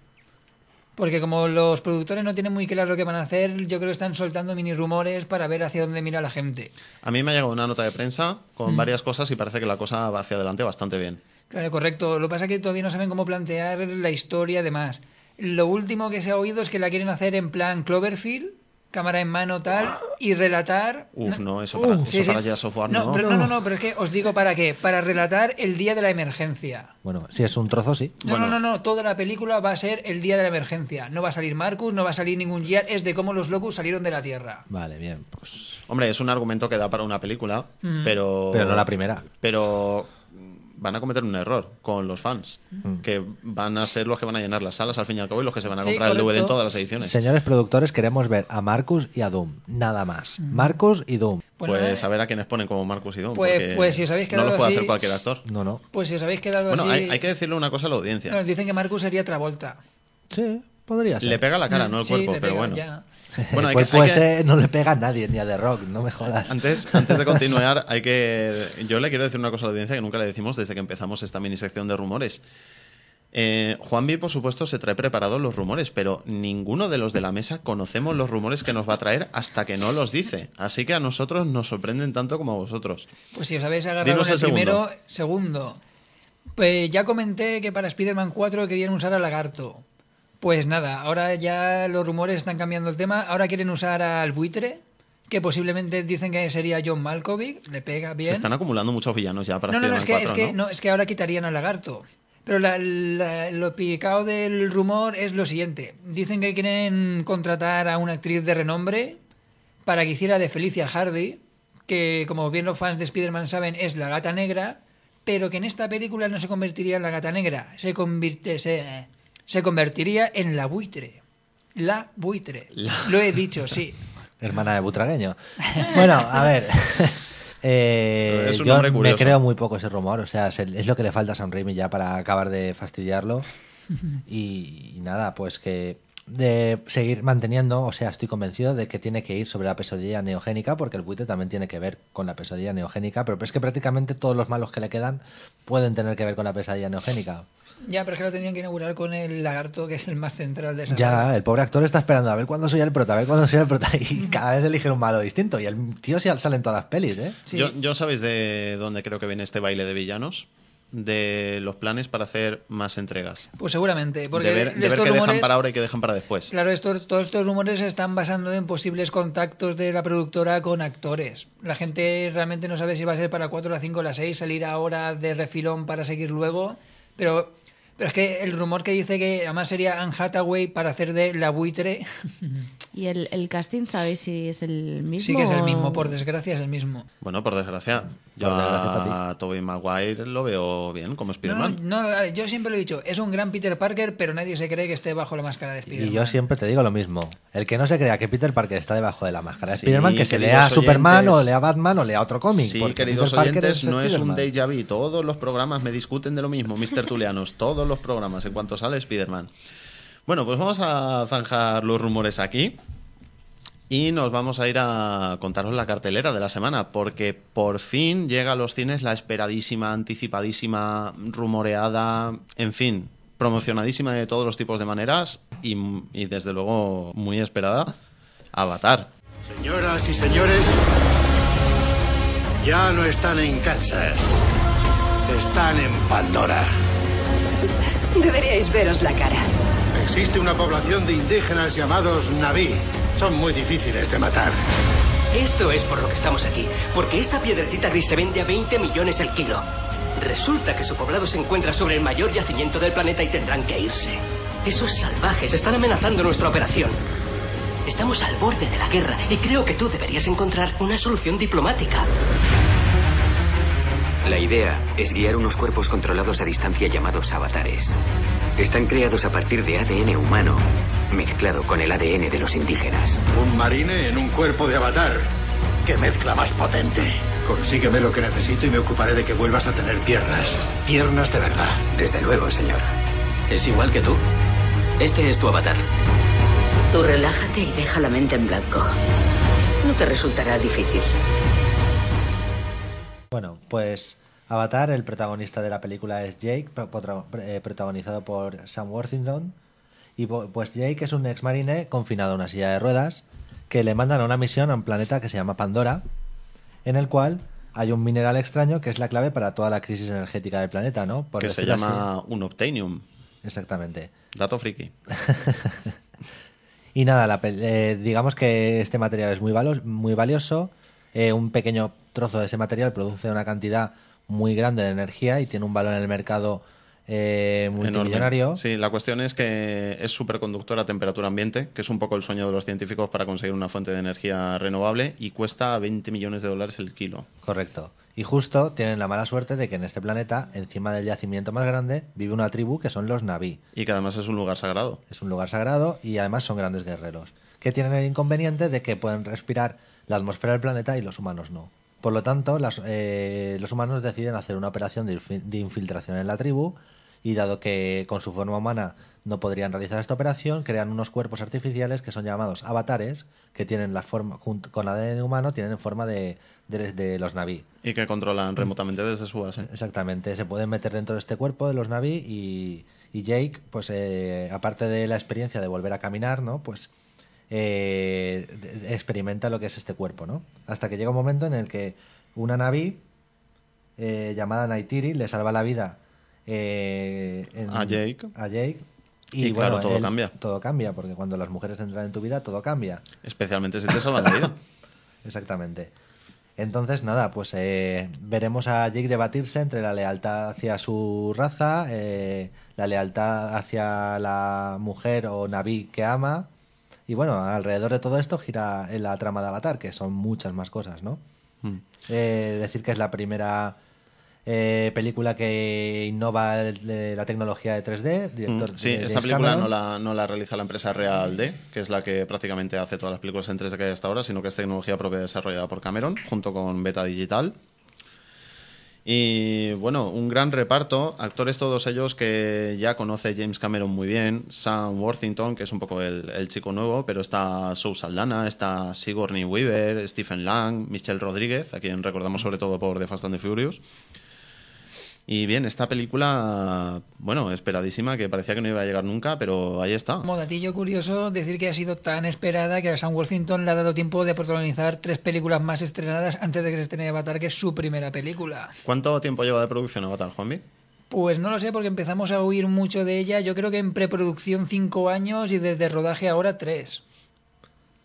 Speaker 5: Porque como los productores no tienen muy claro qué van a hacer, yo creo que están soltando mini rumores para ver hacia dónde mira la gente.
Speaker 2: A mí me ha llegado una nota de prensa con varias cosas y parece que la cosa va hacia adelante bastante bien.
Speaker 5: Claro, correcto. Lo que pasa es que todavía no saben cómo plantear la historia además. Lo último que se ha oído es que la quieren hacer en plan Cloverfield, cámara en mano tal, y relatar...
Speaker 2: Uf, no, eso para,
Speaker 5: Sí,
Speaker 2: eso
Speaker 5: sí.
Speaker 2: para Gears of War
Speaker 5: no,
Speaker 2: no.
Speaker 5: Pero, no, no, no, pero es que os digo para qué. Para relatar el día de la emergencia.
Speaker 4: Bueno, si es un trozo, sí.
Speaker 5: No,
Speaker 2: Bueno.
Speaker 5: no, no, no, toda la película va a ser el día de la emergencia. No va a salir Marcus, no va a salir ningún Gear, es de cómo los locos salieron de la Tierra.
Speaker 4: Vale, bien. Pues...
Speaker 2: Hombre, es un argumento que da para una película, pero...
Speaker 4: Pero no la primera.
Speaker 2: Pero van a cometer un error con los fans,
Speaker 4: Mm.
Speaker 2: que van a ser los que van a llenar las salas al fin y al cabo y los que se van a
Speaker 5: Sí,
Speaker 2: comprar el DVD en todas las ediciones.
Speaker 4: Señores productores, queremos ver a Marcus y a Doom. Nada más. Marcus y Doom.
Speaker 5: Bueno,
Speaker 2: pues
Speaker 5: eh,
Speaker 2: a ver a quienes ponen como Marcus y Don.
Speaker 5: Pues- pues si os habéis
Speaker 2: no
Speaker 5: quedado
Speaker 2: los puede
Speaker 5: así-
Speaker 2: hacer cualquier actor.
Speaker 4: No, no.
Speaker 5: Pues si os habéis quedado
Speaker 2: Bueno,
Speaker 5: así...
Speaker 2: hay, hay que decirle una cosa a la audiencia.
Speaker 5: Nos dicen que Marcus sería Travolta.
Speaker 4: Sí, podría ser.
Speaker 2: Le pega la cara, no el
Speaker 5: Sí,
Speaker 2: cuerpo,
Speaker 5: le
Speaker 2: pero
Speaker 5: pega,
Speaker 2: bueno.
Speaker 5: ya.
Speaker 2: Bueno, hay
Speaker 4: pues
Speaker 2: que- hay
Speaker 4: puede
Speaker 2: que-
Speaker 4: ser, no le pega a nadie, ni a The Rock, no me jodas.
Speaker 2: Antes, antes de continuar, hay que. Yo le quiero decir una cosa a la audiencia que nunca le decimos desde que empezamos esta mini sección de rumores. Eh, Juanvi, por supuesto, se trae preparados los rumores, pero ninguno de los de la mesa conocemos los rumores que nos va a traer hasta que no los dice. Así que a nosotros nos sorprenden tanto como a vosotros.
Speaker 5: Pues si os habéis agarrado
Speaker 2: Dinos
Speaker 5: en el,
Speaker 2: el segundo.
Speaker 5: primero, segundo. Pues ya comenté que para Spider-Man 4 querían usar a Lagarto. Pues nada, ahora ya los rumores están cambiando el tema. Ahora quieren usar al buitre, que posiblemente dicen que sería John Malkovich. Le pega bien.
Speaker 2: Se están acumulando muchos villanos ya para
Speaker 5: no, no, no, es que, es
Speaker 2: 4,
Speaker 5: que,
Speaker 2: ¿no?
Speaker 5: no, es que ahora quitarían al lagarto. Pero la- la- lo picado del rumor es lo siguiente. Dicen que quieren contratar a una actriz de renombre para que hiciera de Felicia Hardy, que como bien los fans de Spider-Man saben es la gata negra, pero que en esta película no se convertiría en la gata negra, se, convirte, se, se convertiría en la buitre. La buitre. Lo he dicho, sí.
Speaker 4: Hermana de Butragueño. Bueno, a ver. Eh,
Speaker 2: Es un
Speaker 4: yo
Speaker 2: nombre
Speaker 4: me creo muy poco ese rumor. O sea, se- es lo que le falta a Sam Raimi ya para acabar de fastidiarlo. Y, y nada, pues que de seguir manteniendo, o sea, estoy convencido de que tiene que ir sobre la pesadilla neogénica, porque el buitre también tiene que ver con la pesadilla neogénica, pero es que prácticamente todos los malos que le quedan pueden tener que ver con la pesadilla neogénica.
Speaker 5: Ya, pero es que lo tenían que inaugurar con el lagarto, que es el más central de esa
Speaker 4: Ya,
Speaker 5: saga.
Speaker 4: el pobre actor está esperando a ver cuándo soy el prota, a ver cuándo soy el prota, y cada vez eligen un malo distinto. Y el tío sale en todas las pelis, ¿eh?
Speaker 5: Sí.
Speaker 2: Yo, yo sabéis de dónde creo que viene este baile de villanos. De los planes para hacer más entregas.
Speaker 5: Pues seguramente, porque
Speaker 2: de ver, de ver qué dejan
Speaker 5: rumores,
Speaker 2: para ahora y qué dejan para después.
Speaker 5: claro, estos, todos estos rumores se están basando en posibles contactos de la productora con actores. La gente realmente no sabe si va a ser para 4, la 5, la 6, salir ahora de refilón para seguir luego, pero, pero es que el rumor que dice que además sería Anne Hathaway para hacer de la buitre,
Speaker 6: ¿Y el, el casting sabéis si es el mismo?
Speaker 5: sí que es el
Speaker 6: o-
Speaker 5: mismo, por desgracia es el mismo.
Speaker 2: Bueno, por desgracia. Yo
Speaker 4: Por desgracia
Speaker 2: a Tobey Maguire lo veo bien como Spider-Man.
Speaker 5: no, no, yo siempre lo he dicho, es un gran Peter Parker, pero nadie se cree que esté bajo la máscara de Spider-Man.
Speaker 4: Y yo siempre te digo lo mismo. El que no se crea que Peter Parker está debajo de la máscara de
Speaker 2: Sí,
Speaker 4: Spider-Man, que se lea Superman
Speaker 2: oyentes.
Speaker 4: o lea Batman o lea otro cómic.
Speaker 2: Sí,
Speaker 4: porque
Speaker 2: queridos
Speaker 4: Peter
Speaker 2: oyentes, no es un déjà vu. Todos los programas me discuten de lo mismo, Mr. Tulianos. todos los programas en cuanto sale Spider-Man. Bueno, pues vamos a zanjar los rumores aquí. Y nos vamos a ir a contaros la cartelera de la semana, porque por fin llega a los cines la esperadísima, anticipadísima, rumoreada, en fin, promocionadísima de todos los tipos de maneras y, y desde luego muy esperada, Avatar.
Speaker 7: Señoras y señores, ya no están en Kansas. Están en Pandora.
Speaker 8: Deberíais veros la cara.
Speaker 7: Existe una población de indígenas llamados Naví. Son muy difíciles de matar.
Speaker 9: Esto es por lo que estamos aquí, porque esta piedrecita gris se vende a 20 millones el kilo. Resulta que su poblado se encuentra sobre el mayor yacimiento del planeta y tendrán que irse. Esos salvajes están amenazando nuestra operación. Estamos al borde de la guerra y creo que tú deberías encontrar una solución diplomática.
Speaker 10: La idea es guiar unos cuerpos controlados a distancia llamados avatares. Están creados a partir de ADN humano, mezclado con el ADN de los indígenas.
Speaker 7: Un marine en un cuerpo de avatar. ¡Qué mezcla más potente! Consígueme lo que necesito y me ocuparé de que vuelvas a tener piernas. Piernas de verdad.
Speaker 10: Desde luego, señor.
Speaker 9: Es igual que tú. Este es tu avatar.
Speaker 8: Tú relájate y deja la mente en blanco. No te resultará difícil.
Speaker 4: Bueno, pues Avatar, el protagonista de la película es Jake, eh, protagonizado por Sam Worthington. Y pues Jake es un ex marine confinado a una silla de ruedas que le mandan a una misión a un planeta que se llama Pandora, en el cual hay un mineral extraño que es la clave para toda la crisis energética del planeta, ¿no? Por
Speaker 2: que se llama
Speaker 4: así.
Speaker 2: un Obtainium.
Speaker 4: Exactamente.
Speaker 2: Dato friki.
Speaker 4: Y nada, la eh, digamos que este material es muy, valo- muy valioso. eh, un pequeño trozo de ese material produce una cantidad muy grande de energía y tiene un valor en el mercado eh, multimillonario.
Speaker 2: Enorme. Sí, la cuestión es que es superconductor a temperatura ambiente, que es un poco el sueño de los científicos para conseguir una fuente de energía renovable y cuesta 20 millones de dólares el kilo.
Speaker 4: Correcto. Y justo tienen la mala suerte de que en este planeta, encima del yacimiento más grande, vive una tribu que son los Naví.
Speaker 2: Y que además es un lugar sagrado.
Speaker 4: Es un lugar sagrado y además son grandes guerreros, que tienen el inconveniente de que pueden respirar la atmósfera del planeta y los humanos no. Por lo tanto, las- eh, los humanos deciden hacer una operación de, infi- de infiltración en la tribu y dado que con su forma humana no podrían realizar esta operación, crean unos cuerpos artificiales que son llamados avatares, que tienen la forma, junto con ADN humano, tienen forma de, de- de los Naví.
Speaker 2: Y que controlan remotamente desde su base.
Speaker 4: Exactamente, se pueden meter dentro de este cuerpo de los Naví y, y Jake, pues eh, aparte de la experiencia de volver a caminar, ¿no? Pues eh, experimenta lo que es este cuerpo, ¿no? Hasta que llega un momento en el que una Naví eh, llamada Naitiri le salva la vida eh, en-
Speaker 2: A Jake.
Speaker 4: a Jake.
Speaker 2: Y claro, todo cambia.
Speaker 4: Todo cambia, porque cuando las mujeres entran en tu vida, todo cambia.
Speaker 2: Especialmente si te salvan la vida.
Speaker 4: Exactamente. Entonces, nada, pues eh, veremos a Jake debatirse entre la lealtad hacia su raza, eh, la lealtad hacia la mujer o Naví que ama. Y bueno, alrededor de todo esto gira en la trama de Avatar, que son muchas más cosas, ¿no?
Speaker 2: Mm.
Speaker 4: Eh, decir que es la primera eh, película que innova el- de la tecnología de 3D. Director
Speaker 2: Mm, Sí,
Speaker 4: de
Speaker 2: esta película no la, no la realiza la empresa Real D, que es la que prácticamente hace todas las películas en 3D que hay hasta ahora, sino que es tecnología propia desarrollada por Cameron, junto con Beta Digital. Y bueno, un gran reparto, actores todos ellos que ya conoce James Cameron muy bien, Sam Worthington, que es un poco el, el chico nuevo, pero está Sue Saldana, está Sigourney Weaver, Stephen Lang, Michelle Rodríguez, a quien recordamos sobre todo por The Fast and the Furious. Y bien, esta película, bueno, esperadísima, que parecía que no iba a llegar nunca, pero ahí está.
Speaker 5: Como datillo curioso, decir que ha sido tan esperada que a Sam Worthington le ha dado tiempo de protagonizar tres películas más estrenadas antes de que se estrene Avatar, que es su primera película.
Speaker 2: ¿Cuánto tiempo lleva de producción Avatar, Juanvi?
Speaker 5: Pues no lo sé, porque empezamos a oír mucho de ella. Yo creo que en preproducción cinco años y desde rodaje ahora tres.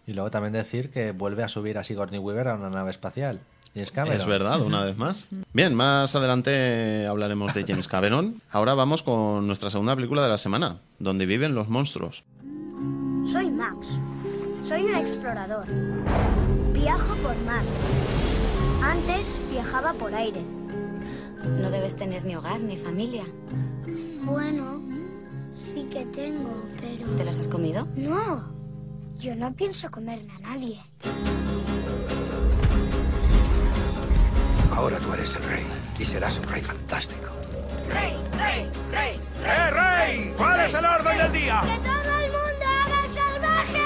Speaker 4: Y luego también decir que vuelve a subir a Sigourney Weaver a una nave espacial. James Cameron.
Speaker 2: Es verdad, una vez más. Bien, más adelante hablaremos de James Cameron. Ahora vamos con nuestra segunda película de la semana, donde viven los monstruos.
Speaker 11: Soy Max. Soy un explorador. Viajo por mar. Antes viajaba por aire.
Speaker 12: No debes tener ni hogar ni familia.
Speaker 11: Bueno, sí que tengo, pero...
Speaker 12: ¿Te los has comido?
Speaker 11: No, yo no pienso comerme a nadie.
Speaker 13: Ahora tú eres el rey y serás un rey fantástico.
Speaker 11: ¡Rey, rey, rey!
Speaker 13: ¡Eh, rey! ¿Cuál es el orden del día?
Speaker 11: ¡Que todo el mundo haga el salvaje!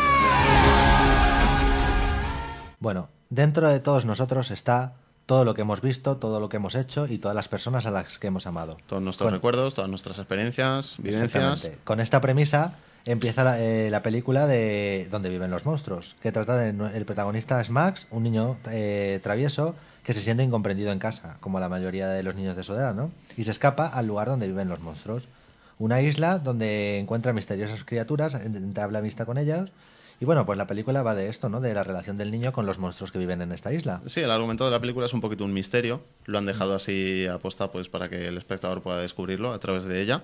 Speaker 4: Bueno, dentro de todos nosotros está todo lo que hemos visto, todo lo que hemos hecho y todas las personas a las que hemos amado.
Speaker 2: Todos nuestros
Speaker 4: Con-
Speaker 2: recuerdos, todas nuestras experiencias, vivencias.
Speaker 4: Con esta premisa empieza la, eh, la película de Donde viven los monstruos, que trata de el protagonista es Max, un niño eh, travieso que se siente incomprendido en casa, como la mayoría de los niños de su edad, ¿no? Y se escapa al lugar donde viven los monstruos. Una isla donde encuentra misteriosas criaturas, entabla amistad con ellas. Y bueno, pues la película va de esto, ¿no? De la relación del niño con los monstruos que viven en esta isla.
Speaker 2: Sí, el argumento de la película es un poquito un misterio. Lo han dejado así aposta pues, para que el espectador pueda descubrirlo a través de ella.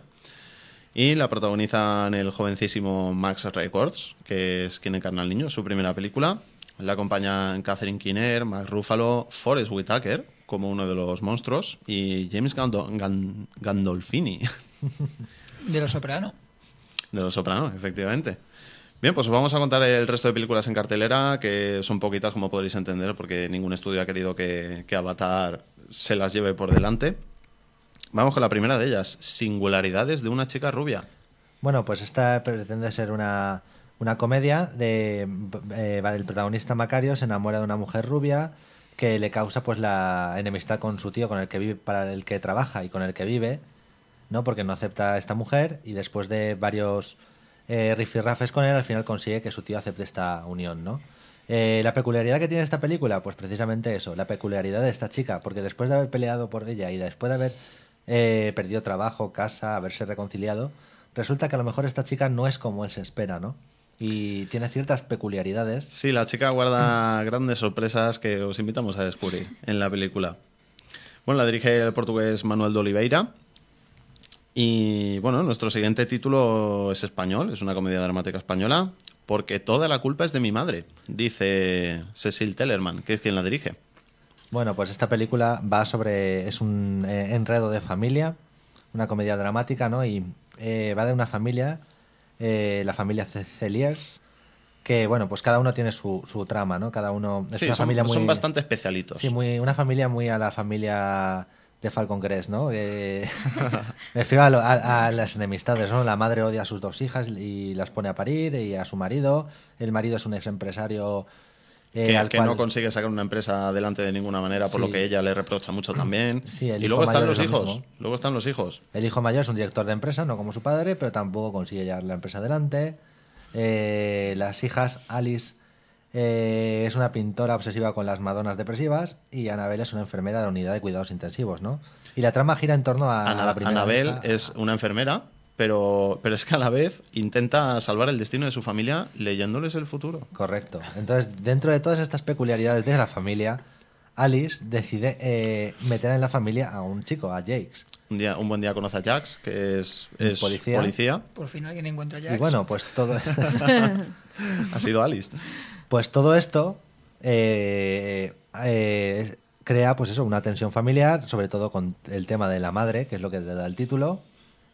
Speaker 2: Y la protagonizan el jovencísimo Max Records, que es quien encarna al niño, su primera película. La acompañan Catherine Keener, Mark Ruffalo, Forrest Whitaker como uno de los monstruos y James Gando- Gan- Gandolfini
Speaker 5: De Los Soprano.
Speaker 2: de Los Sopranos, efectivamente. Bien, pues os vamos a contar el resto de películas en cartelera, que son poquitas, como podréis entender, porque ningún estudio ha querido que, que Avatar se las lleve por delante. Vamos con la primera de ellas, Singularidades de una chica rubia.
Speaker 4: Bueno, pues esta pretende ser una, una comedia de eh, el protagonista Macario se enamora de una mujer rubia que le causa pues la enemistad con su tío con el que vive para el que trabaja y con el que vive, ¿no? Porque no acepta a esta mujer y después de varios eh, rifirrafes con él, al final consigue que su tío acepte esta unión, ¿no? Eh, la peculiaridad que tiene esta película, pues precisamente eso, la peculiaridad de esta chica, porque después de haber peleado por ella y después de haber eh, perdido trabajo, casa, haberse reconciliado, resulta que a lo mejor esta chica no es como él se espera, ¿no? Y tiene ciertas peculiaridades.
Speaker 2: Sí, la chica guarda grandes sorpresas que os invitamos a descubrir en la película. Bueno, la dirige el portugués Manuel de Oliveira. Y bueno, nuestro siguiente título es español, es una comedia dramática española, porque toda la culpa es de mi madre, dice Cecil Tellerman, que es quien la dirige.
Speaker 4: Bueno, pues esta película va sobre. es un eh, enredo de familia, una comedia dramática, ¿no? Y eh, va de una familia, eh, la familia Celiers, que, bueno, pues cada uno tiene su, su trama, ¿no? Cada uno. Es
Speaker 2: Sí,
Speaker 4: una
Speaker 2: son,
Speaker 4: familia muy.
Speaker 2: son bastante especialitos.
Speaker 4: Sí, muy, una familia muy a la familia de Falcon Crest, ¿no? Eh, me refiero a, lo- a- a las enemistades, ¿no? La madre odia a sus dos hijas y las pone a parir y a su marido. El marido es un ex empresario
Speaker 2: que, que no consigue sacar una empresa adelante de ninguna manera, por
Speaker 4: Sí.
Speaker 2: lo que ella le reprocha mucho también.
Speaker 4: Sí, el
Speaker 2: y luego están los
Speaker 4: es lo
Speaker 2: hijos.
Speaker 4: mismo.
Speaker 2: Luego están los hijos.
Speaker 4: El hijo mayor es un director de empresa, no como su padre, pero tampoco consigue llevar la empresa adelante. Eh, las hijas, Alice eh, es una pintora obsesiva con las madonas depresivas y Anabel es una enfermera de la unidad de cuidados intensivos, ¿no? Y la trama gira en torno a, la primera
Speaker 2: Anabel
Speaker 4: hija.
Speaker 2: es una enfermera, pero, pero es que a la vez intenta salvar el destino de su familia leyéndoles el futuro.
Speaker 4: Correcto. Entonces, dentro de todas estas peculiaridades de la familia, Alice decide eh, meter en la familia a un chico, a Jakes.
Speaker 2: Un, día, un buen día conoce a Jax, que es, es
Speaker 4: policía.
Speaker 2: policía.
Speaker 5: Por fin alguien encuentra ya.
Speaker 4: Y bueno, pues todo...
Speaker 2: ha sido Alice.
Speaker 4: Pues todo esto eh, eh, crea, pues eso, una tensión familiar, sobre todo con el tema de la madre, que es lo que le da el título.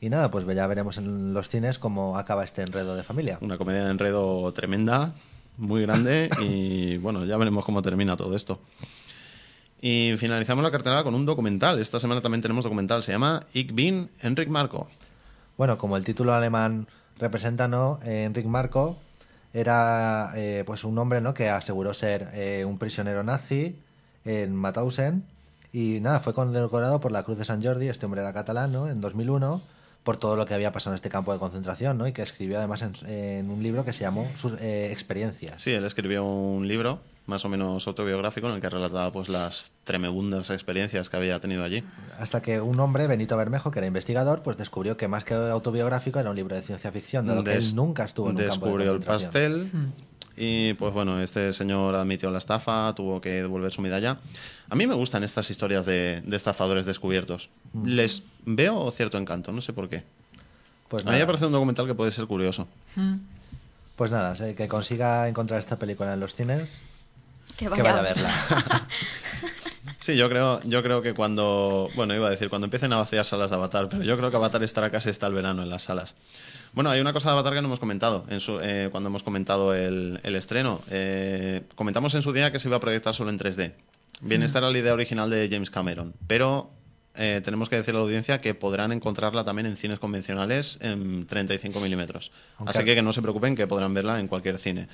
Speaker 4: Y nada, pues ya veremos en los cines cómo acaba este enredo de familia.
Speaker 2: Una comedia de enredo tremenda, muy grande y bueno, ya veremos cómo termina todo esto. Y finalizamos la cartelera con un documental. Esta semana también tenemos documental. Se llama Ich bin Enric Marco.
Speaker 4: Bueno, como el título alemán representa, ¿no? Eh, Enric Marco era eh, pues un hombre, ¿no? Que aseguró ser eh, un prisionero nazi en Mauthausen y nada, fue condecorado por la Cruz de San Jordi, este hombre era catalán, ¿no? En 2001 por todo lo que había pasado en este campo de concentración, ¿no? Y que escribió además en, en un libro que se llamó Sus eh, experiencias.
Speaker 2: Sí, él escribió un libro más o menos autobiográfico en el que relataba pues las tremebundas experiencias que había tenido allí.
Speaker 4: Hasta que un hombre, Benito Bermejo, que era investigador, pues descubrió que más que autobiográfico era un libro de ciencia ficción, dado que él nunca estuvo en un campo de
Speaker 2: Descubrió el
Speaker 4: concentración.
Speaker 2: pastel y pues bueno, este señor admitió la estafa, tuvo que devolver su medalla. A mí me gustan estas historias de, de estafadores descubiertos.
Speaker 4: Mm.
Speaker 2: Les veo cierto encanto, no sé por qué.
Speaker 4: Pues
Speaker 2: a mí me parece un documental que puede ser curioso.
Speaker 4: Pues nada, que consiga encontrar esta película en los cines,
Speaker 3: Que
Speaker 4: que vaya a verla.
Speaker 2: Sí, yo creo, yo creo que cuando, bueno, iba a decir, cuando empiecen a vaciar salas de Avatar, pero yo creo que Avatar estará casi hasta el verano en las salas. Bueno, hay una cosa de Avatar que no hemos comentado en su- eh, cuando hemos comentado el, el estreno. Eh, comentamos en su día que se iba a proyectar solo en 3D. Bien, esta era la idea original de James Cameron, pero eh, tenemos que decir a la audiencia que podrán encontrarla también en cines convencionales en 35 milímetros. Así que que no se preocupen, que podrán verla en cualquier cine.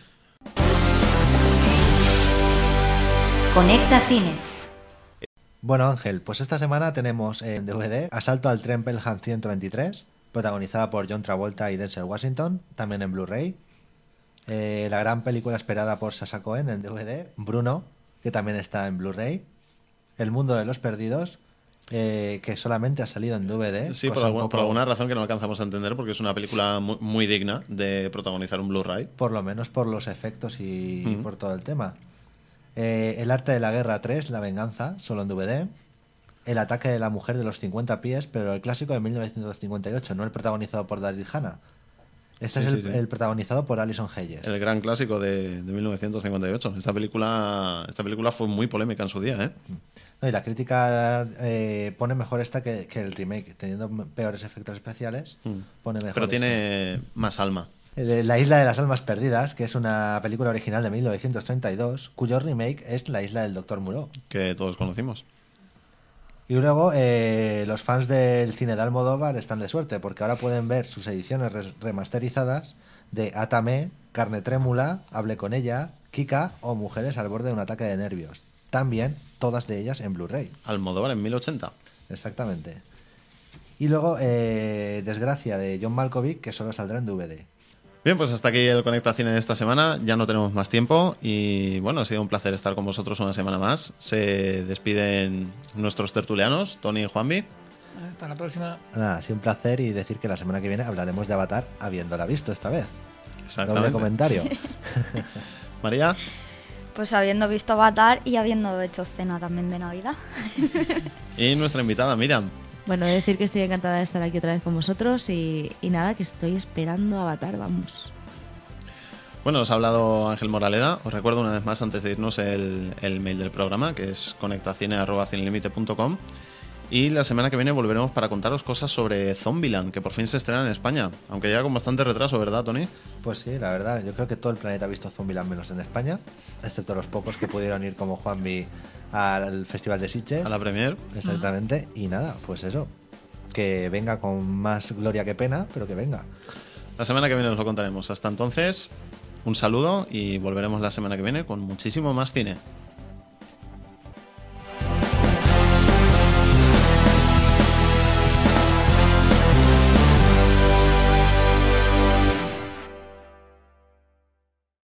Speaker 1: Conecta Cine.
Speaker 4: Bueno, Ángel, pues esta semana tenemos en DVD Asalto al tren Pelham 123, protagonizada por John Travolta y Denzel Washington, también en Blu-ray. Eh, la gran película esperada por Sasha Cohen en DVD, Bruno, que también está en Blu-ray. El mundo de los perdidos, eh, que solamente ha salido en DVD.
Speaker 2: Sí, por,
Speaker 4: un
Speaker 2: algún-
Speaker 4: poco-
Speaker 2: por alguna razón que no alcanzamos a entender, porque es una película muy, muy digna de protagonizar un Blu-ray.
Speaker 4: Por lo menos por los efectos y, por todo el tema. Eh, el arte de la guerra 3, La venganza, solo en DVD. El ataque de la mujer de los 50 pies, pero el clásico de 1958, no el protagonizado por Daryl Hannah. Este
Speaker 2: Sí,
Speaker 4: es el,
Speaker 2: sí, sí.
Speaker 4: el protagonizado por Alison Hayes.
Speaker 2: El gran clásico de, de 1958. Esta película, esta película fue muy polémica en su día, ¿eh?
Speaker 4: No, y la crítica eh, pone mejor esta que, que el remake, teniendo peores efectos especiales, pone mejor.
Speaker 2: Mm. Pero tiene más alma.
Speaker 4: La Isla de las Almas Perdidas, que es una película original de 1932, cuyo remake es La Isla del Doctor Moreau.
Speaker 2: que todos conocimos.
Speaker 4: Y luego eh, los fans del cine de Almodóvar están de suerte, porque ahora pueden ver sus ediciones remasterizadas de Atame, Carne Trémula, Hable con ella, Kika o Mujeres al borde de un ataque de nervios. También todas de ellas en Blu-ray.
Speaker 2: Almodóvar en 1080.
Speaker 4: Exactamente. Y luego eh, Desgracia de John Malkovich, que solo saldrá en DVD.
Speaker 2: Bien, pues hasta aquí el Conecta Cine de esta semana. Ya no tenemos más tiempo y bueno, ha sido un placer estar con vosotros una semana más. Se despiden nuestros tertulianos, Tony y Juanvi.
Speaker 5: Hasta la próxima.
Speaker 4: Nada, ha sido un placer y decir que la semana que viene hablaremos de Avatar habiéndola visto esta vez.
Speaker 2: Exactamente.
Speaker 4: Doble comentario.
Speaker 2: María.
Speaker 3: Pues habiendo visto Avatar y habiendo hecho cena también de Navidad.
Speaker 2: Y nuestra invitada, Miriam.
Speaker 6: Bueno, decir que estoy encantada de estar aquí otra vez con vosotros y, y nada, que estoy esperando Avatar, vamos.
Speaker 2: Bueno, os ha hablado Ángel Moraleda. Os recuerdo una vez más, antes de irnos, el, el mail del programa, que es conectacine.cinelimite.com. Y la semana que viene volveremos para contaros cosas sobre Zombieland, que por fin se estrena en España. Aunque ya con bastante retraso, ¿verdad, Tony?
Speaker 4: Pues sí, la verdad, yo creo que todo el planeta ha visto Zombieland menos en España, excepto los pocos que pudieron ir como Juanmi al Festival de Sitges.
Speaker 2: A la premier.
Speaker 4: Exactamente. Y nada, pues eso. Que venga con más gloria que pena, pero que venga.
Speaker 2: La semana que viene os lo contaremos. Hasta entonces, un saludo y volveremos la semana que viene con muchísimo más cine.